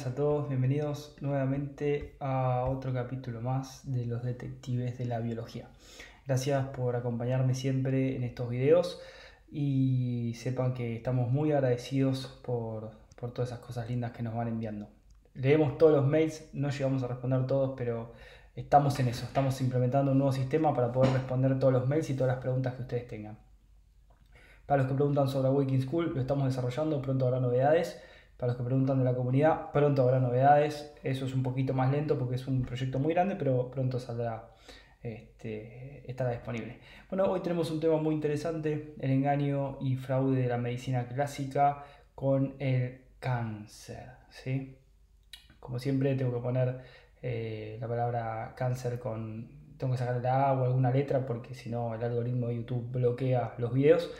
buenas a todos, bienvenidos nuevamente a otro capítulo más de los detectives de la biología. Gracias por acompañarme siempre en estos videos y sepan que estamos muy agradecidos por, todas esas cosas lindas que nos van enviando. Leemos todos los mails, no llegamos a responder todos, pero estamos en eso, estamos implementando un nuevo sistema para poder responder todos los mails y todas las preguntas que ustedes tengan. Para los que preguntan sobre Waking School, lo estamos desarrollando, pronto habrá novedades. Para los que preguntan de la comunidad, pronto habrá novedades. Eso es un poquito más lento porque es un proyecto muy grande, pero pronto saldrá, este, estará disponible. Bueno, hoy tenemos un tema muy interesante, el engaño y fraude de la medicina clásica con el cáncer. ¿sí? Como siempre tengo que poner eh, la palabra cáncer con... Tengo que sacar la A o alguna letra porque si no el algoritmo de YouTube bloquea los videos.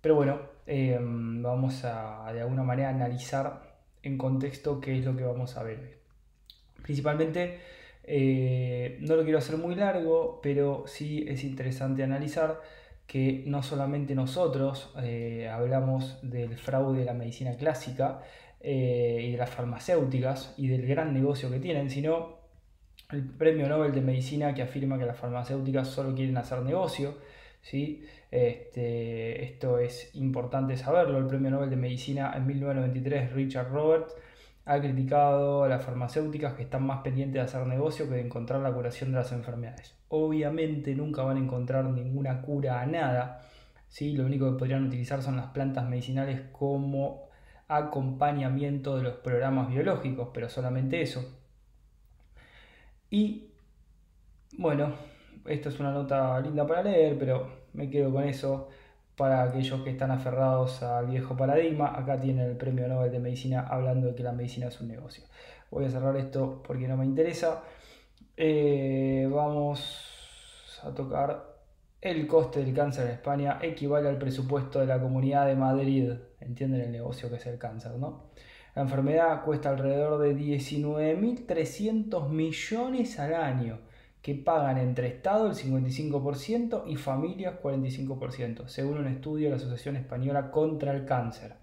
Pero bueno, em, vamos a de alguna manera analizar en contexto qué es lo que vamos a ver. Principalmente, eh, no lo quiero hacer muy largo, pero sí es interesante analizar que no solamente nosotros eh, hablamos del fraude de la medicina clásica eh, y de las farmacéuticas y del gran negocio que tienen, sino el premio Nobel de Medicina que afirma que las farmacéuticas solo quieren hacer negocio ¿sí? Este, esto es importante saberlo. El premio Nobel de Medicina en 1993, Richard Roberts, ha criticado a las farmacéuticas que están más pendientes de hacer negocio que de encontrar la curación de las enfermedades. Obviamente nunca van a encontrar ninguna cura a nada. ¿sí? Lo único que podrían utilizar son las plantas medicinales como acompañamiento de los programas biológicos, pero solamente eso. Y bueno, esto es una nota linda para leer, pero me quedo con eso para aquellos que están aferrados al viejo paradigma. Acá tiene el premio Nobel de Medicina hablando de que la medicina es un negocio. Voy a cerrar esto porque no me interesa. Eh, vamos a tocar el coste del cáncer en España equivale al presupuesto de la Comunidad de Madrid. Entienden el negocio que es el cáncer, ¿no? La enfermedad cuesta alrededor de 19.300 millones al año que pagan entre Estado el 55% y familias 45%, según un estudio de la Asociación Española contra el Cáncer.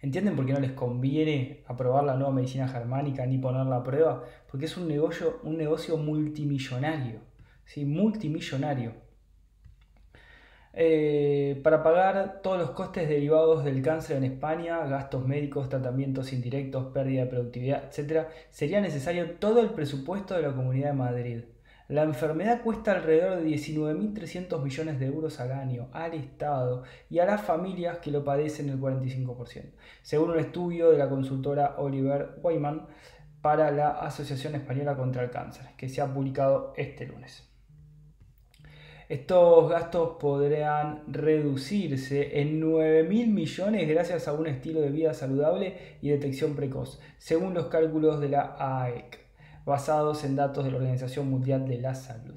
¿Entienden por qué no les conviene aprobar la nueva medicina germánica ni ponerla a prueba? Porque es un negocio, un negocio multimillonario, ¿sí? multimillonario. Eh, para pagar todos los costes derivados del cáncer en España, gastos médicos, tratamientos indirectos, pérdida de productividad, etc., sería necesario todo el presupuesto de la Comunidad de Madrid. La enfermedad cuesta alrededor de 19.300 millones de euros al año al Estado y a las familias que lo padecen el 45%, según un estudio de la consultora Oliver Wyman para la Asociación Española contra el Cáncer, que se ha publicado este lunes. Estos gastos podrán reducirse en 9 mil millones gracias a un estilo de vida saludable y detección precoz, según los cálculos de la AEC, basados en datos de la Organización Mundial de la Salud.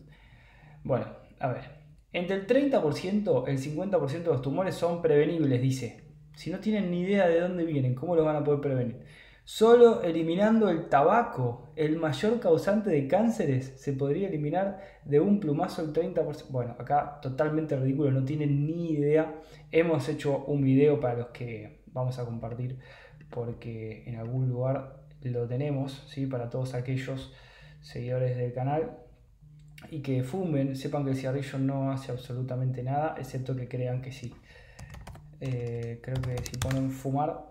Bueno, a ver, entre el 30% y el 50% de los tumores son prevenibles, dice. Si no tienen ni idea de dónde vienen, ¿cómo lo van a poder prevenir? Solo eliminando el tabaco, el mayor causante de cánceres, se podría eliminar de un plumazo el 30%. Bueno, acá totalmente ridículo, no tienen ni idea. Hemos hecho un video para los que vamos a compartir porque en algún lugar lo tenemos, ¿sí? para todos aquellos seguidores del canal y que fumen, sepan que el cigarrillo no hace absolutamente nada, excepto que crean que sí. Eh, creo que si ponen fumar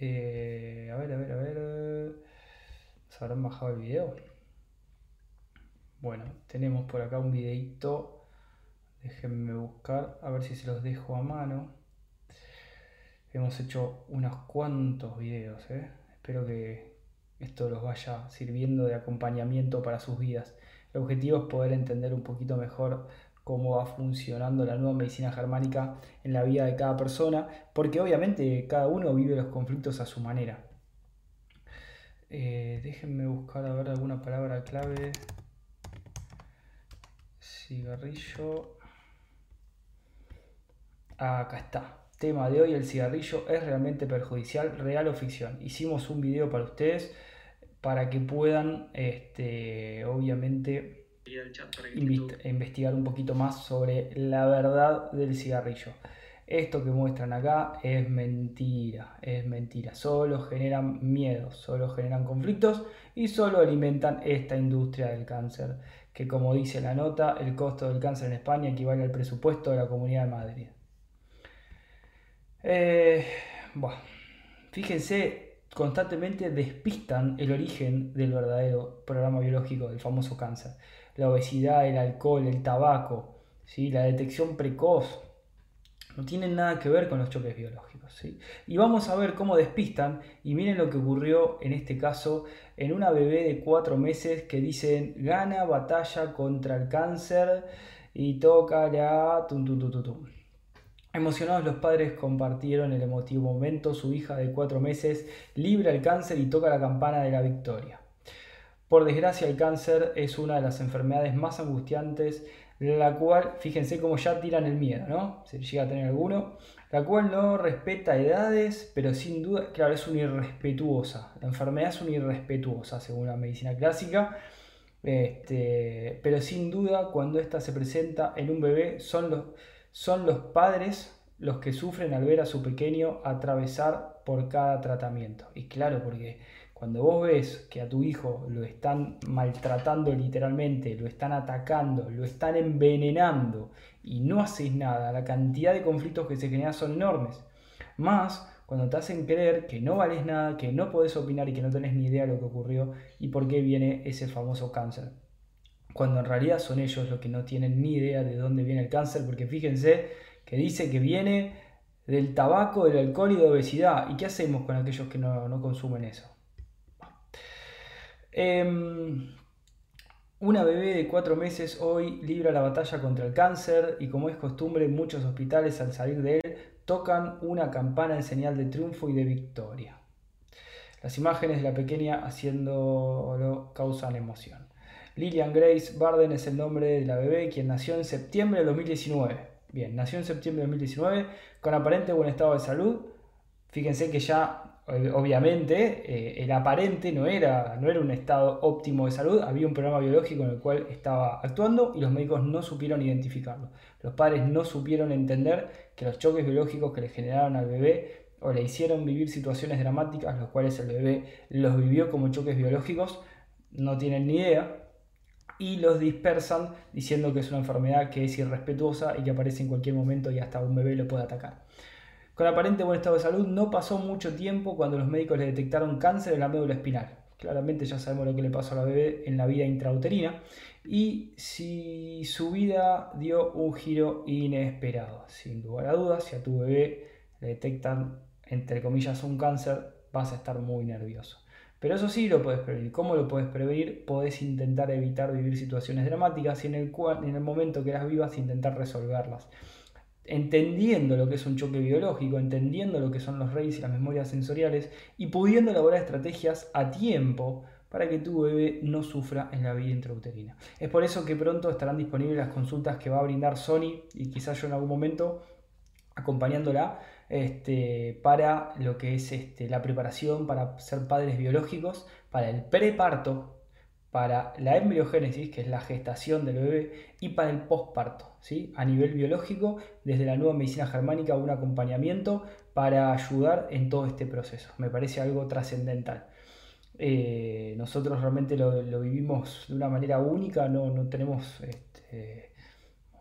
eh, a ver, a ver, a ver. ¿Se habrán bajado el video? Bueno, tenemos por acá un videito. Déjenme buscar, a ver si se los dejo a mano. Hemos hecho unos cuantos videos, ¿eh? Espero que esto los vaya sirviendo de acompañamiento para sus vidas. El objetivo es poder entender un poquito mejor cómo va funcionando la nueva medicina germánica en la vida de cada persona, porque obviamente cada uno vive los conflictos a su manera. Eh, déjenme buscar a ver alguna palabra clave. Cigarrillo. acá está. Tema de hoy, el cigarrillo es realmente perjudicial, real o ficción. Hicimos un video para ustedes para que puedan, este, obviamente, investigar un poquito más sobre la verdad del cigarrillo. Esto que muestran acá es mentira, es mentira. Solo generan miedos, solo generan conflictos y solo alimentan esta industria del cáncer, que como dice la nota, el costo del cáncer en España equivale al presupuesto de la Comunidad de Madrid. Eh, bueno, fíjense, constantemente despistan el origen del verdadero programa biológico del famoso cáncer. La obesidad, el alcohol, el tabaco, ¿sí? la detección precoz, no tienen nada que ver con los choques biológicos. ¿sí? Y vamos a ver cómo despistan, y miren lo que ocurrió en este caso en una bebé de cuatro meses que dicen gana batalla contra el cáncer y toca la... Tum, tum, tum, Emocionados los padres compartieron el emotivo momento, su hija de cuatro meses libra el cáncer y toca la campana de la victoria. Por desgracia el cáncer es una de las enfermedades más angustiantes la cual, fíjense cómo ya tiran el miedo, ¿no? Si llega a tener alguno, la cual no respeta edades, pero sin duda, claro, es una irrespetuosa. La enfermedad es una irrespetuosa, según la medicina clásica. Este, pero sin duda, cuando esta se presenta en un bebé, son los, son los padres los que sufren al ver a su pequeño atravesar por cada tratamiento. Y claro, porque cuando vos ves que a tu hijo lo están maltratando literalmente, lo están atacando, lo están envenenando y no haces nada, la cantidad de conflictos que se generan son enormes. Más cuando te hacen creer que no vales nada, que no podés opinar y que no tenés ni idea de lo que ocurrió y por qué viene ese famoso cáncer. Cuando en realidad son ellos los que no tienen ni idea de dónde viene el cáncer, porque fíjense que dice que viene del tabaco, del alcohol y de obesidad. ¿Y qué hacemos con aquellos que no, no consumen eso? Em, una bebé de cuatro meses hoy libra la batalla contra el cáncer y como es costumbre muchos hospitales al salir de él tocan una campana en señal de triunfo y de victoria. Las imágenes de la pequeña haciéndolo causan emoción. Lillian Grace Barden es el nombre de la bebé quien nació en septiembre de 2019. Bien, nació en septiembre de 2019 con aparente buen estado de salud. Fíjense que ya obviamente eh, el aparente no era, no era un estado óptimo de salud, había un programa biológico en el cual estaba actuando y los médicos no supieron identificarlo. Los padres no supieron entender que los choques biológicos que le generaron al bebé o le hicieron vivir situaciones dramáticas, los cuales el bebé los vivió como choques biológicos, no tienen ni idea y los dispersan diciendo que es una enfermedad que es irrespetuosa y que aparece en cualquier momento y hasta un bebé lo puede atacar. Con aparente buen estado de salud, no pasó mucho tiempo cuando los médicos le detectaron cáncer en la médula espinal. Claramente ya sabemos lo que le pasó a la bebé en la vida intrauterina y si su vida dio un giro inesperado. Sin lugar a dudas, si a tu bebé le detectan, entre comillas, un cáncer, vas a estar muy nervioso. Pero eso sí lo puedes prevenir. ¿Cómo lo puedes prevenir? Podés intentar evitar vivir situaciones dramáticas y en el, cual, en el momento que las vivas intentar resolverlas entendiendo lo que es un choque biológico, entendiendo lo que son los RAIS y las memorias sensoriales y pudiendo elaborar estrategias a tiempo para que tu bebé no sufra en la vida intrauterina. Es por eso que pronto estarán disponibles las consultas que va a brindar Sony y quizás yo en algún momento acompañándola este, para lo que es este, la preparación para ser padres biológicos, para el preparto para la embriogénesis, que es la gestación del bebé, y para el posparto, ¿sí? a nivel biológico, desde la nueva medicina germánica, un acompañamiento para ayudar en todo este proceso. Me parece algo trascendental. Eh, nosotros realmente lo, vivimos de una manera única, no, no tenemos este,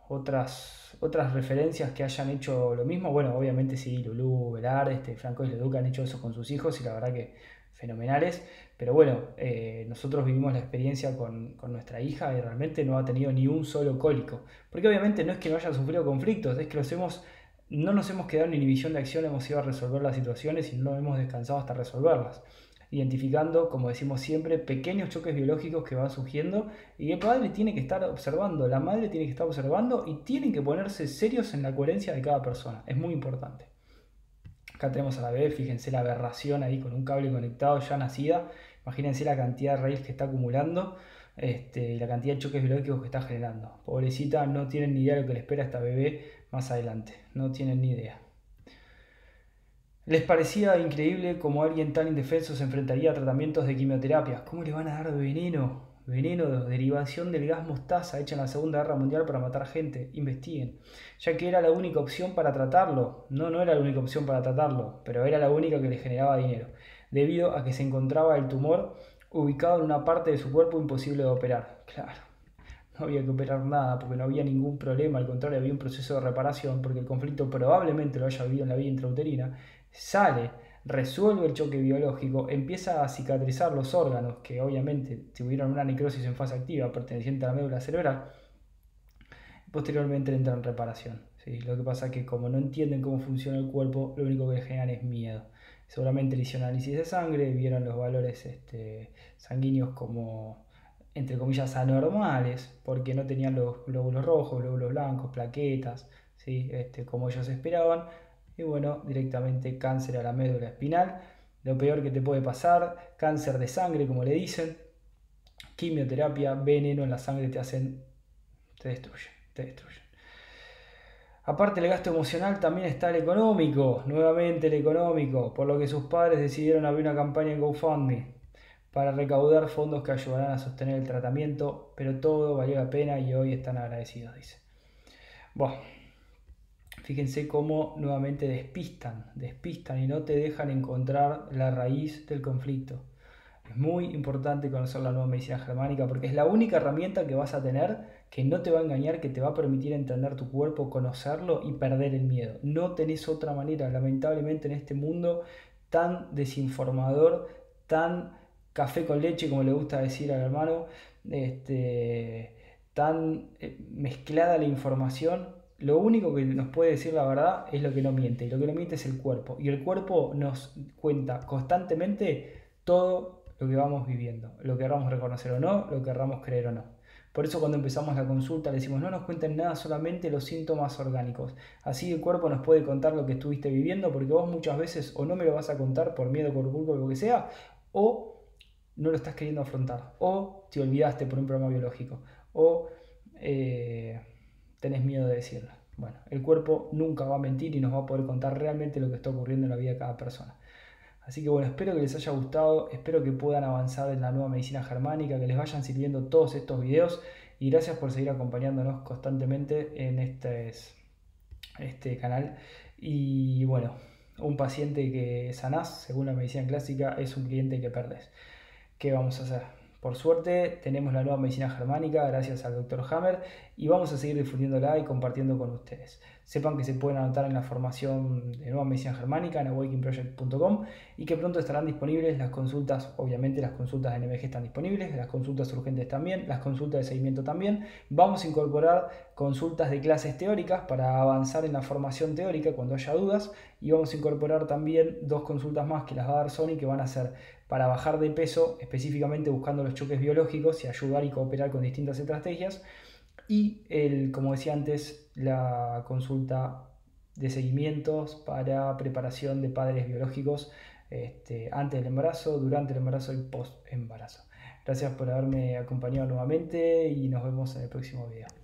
otras, otras referencias que hayan hecho lo mismo. Bueno, obviamente sí, Lulú, Velar, este, Franco y Leduc han hecho eso con sus hijos y la verdad que fenomenales, pero bueno, eh, nosotros vivimos la experiencia con, nuestra hija y realmente no ha tenido ni un solo cólico, porque obviamente no es que no haya sufrido conflictos, es que no nos hemos quedado en inhibición de acción, hemos ido a resolver las situaciones y no hemos descansado hasta resolverlas identificando, como decimos siempre, pequeños choques biológicos que van surgiendo y el padre tiene que estar observando, la madre tiene que estar observando y tienen que ponerse serios en la coherencia de cada persona. Es muy importante. Acá tenemos a la bebé, fíjense la aberración ahí con un cable conectado ya nacida. Imagínense la cantidad de raíz que está acumulando este, y la cantidad de choques biológicos que está generando. Pobrecita, no tienen ni idea de lo que le espera a esta bebé más adelante. No tienen ni idea. Les parecía increíble cómo alguien tan indefenso se enfrentaría a tratamientos de quimioterapia. ¿Cómo le van a dar veneno? Veneno de derivación del gas mostaza hecha en la Segunda Guerra Mundial para matar gente. Investiguen. Ya que era la única opción para tratarlo. No, no era la única opción para tratarlo, pero era la única que le generaba dinero. Debido a que se encontraba el tumor ubicado en una parte de su cuerpo imposible de operar. Claro, no había que operar nada porque no había ningún problema, al contrario, había un proceso de reparación porque el conflicto probablemente lo haya vivido en la vía intrauterina. Sale, resuelve el choque biológico, empieza a cicatrizar los órganos que obviamente tuvieron una necrosis en fase activa perteneciente a la médula cerebral. Posteriormente entra en reparación. ¿sí? Lo que pasa es que como no entienden cómo funciona el cuerpo, lo único que le generan es miedo seguramente le hicieron análisis de sangre, vieron los valores este, sanguíneos como, entre comillas, anormales, porque no tenían los glóbulos rojos, glóbulos blancos, plaquetas, ¿sí? este, como ellos esperaban. Y bueno, directamente cáncer a la médula espinal, lo peor que te puede pasar, cáncer de sangre, como le dicen, quimioterapia, veneno en la sangre te hacen, te destruyen, te destruyen. Aparte del gasto emocional también está el económico, nuevamente el económico, por lo que sus padres decidieron abrir una campaña en GoFundMe para recaudar fondos que ayudarán a sostener el tratamiento, pero todo valió la pena y hoy están agradecidos, dice. Bueno, fíjense cómo nuevamente despistan, despistan y no te dejan encontrar la raíz del conflicto. Es muy importante conocer la nueva medicina germánica porque es la única herramienta que vas a tener que no te va a engañar, que te va a permitir entender tu cuerpo, conocerlo y perder el miedo. No tenés otra manera, lamentablemente en este mundo tan desinformador, tan café con leche, como le gusta decir al hermano, este, tan eh, mezclada la información, lo único que nos puede decir la verdad es lo que no miente, y lo que no miente es el cuerpo. Y el cuerpo nos cuenta constantemente todo lo que vamos viviendo, lo que querramos reconocer o no, lo que querramos creer o no. Por eso cuando empezamos la consulta le decimos no nos cuenten nada, solamente los síntomas orgánicos. Así el cuerpo nos puede contar lo que estuviste viviendo porque vos muchas veces o no me lo vas a contar por miedo, por culpa lo que sea, o no lo estás queriendo afrontar, o te olvidaste por un problema biológico, o eh, tenés miedo de decirlo. Bueno, el cuerpo nunca va a mentir y nos va a poder contar realmente lo que está ocurriendo en la vida de cada persona. Así que bueno, espero que les haya gustado, espero que puedan avanzar en la nueva medicina germánica, que les vayan sirviendo todos estos videos y gracias por seguir acompañándonos constantemente en este, este canal. Y bueno, un paciente que sanás, según la medicina clásica, es un cliente que perdés. ¿Qué vamos a hacer? Por suerte tenemos la nueva medicina germánica gracias al Dr. Hammer y vamos a seguir difundiéndola y compartiendo con ustedes. Sepan que se pueden anotar en la formación de nueva medicina germánica en awakeningproject.com y que pronto estarán disponibles las consultas, obviamente las consultas de NMG están disponibles, las consultas urgentes también, las consultas de seguimiento también. Vamos a incorporar consultas de clases teóricas para avanzar en la formación teórica cuando haya dudas y vamos a incorporar también dos consultas más que las va a dar Sony que van a ser para bajar de peso, específicamente buscando los choques biológicos y ayudar y cooperar con distintas estrategias. Y, el, como decía antes, la consulta de seguimientos para preparación de padres biológicos este, antes del embarazo, durante el embarazo y post embarazo. Gracias por haberme acompañado nuevamente y nos vemos en el próximo video.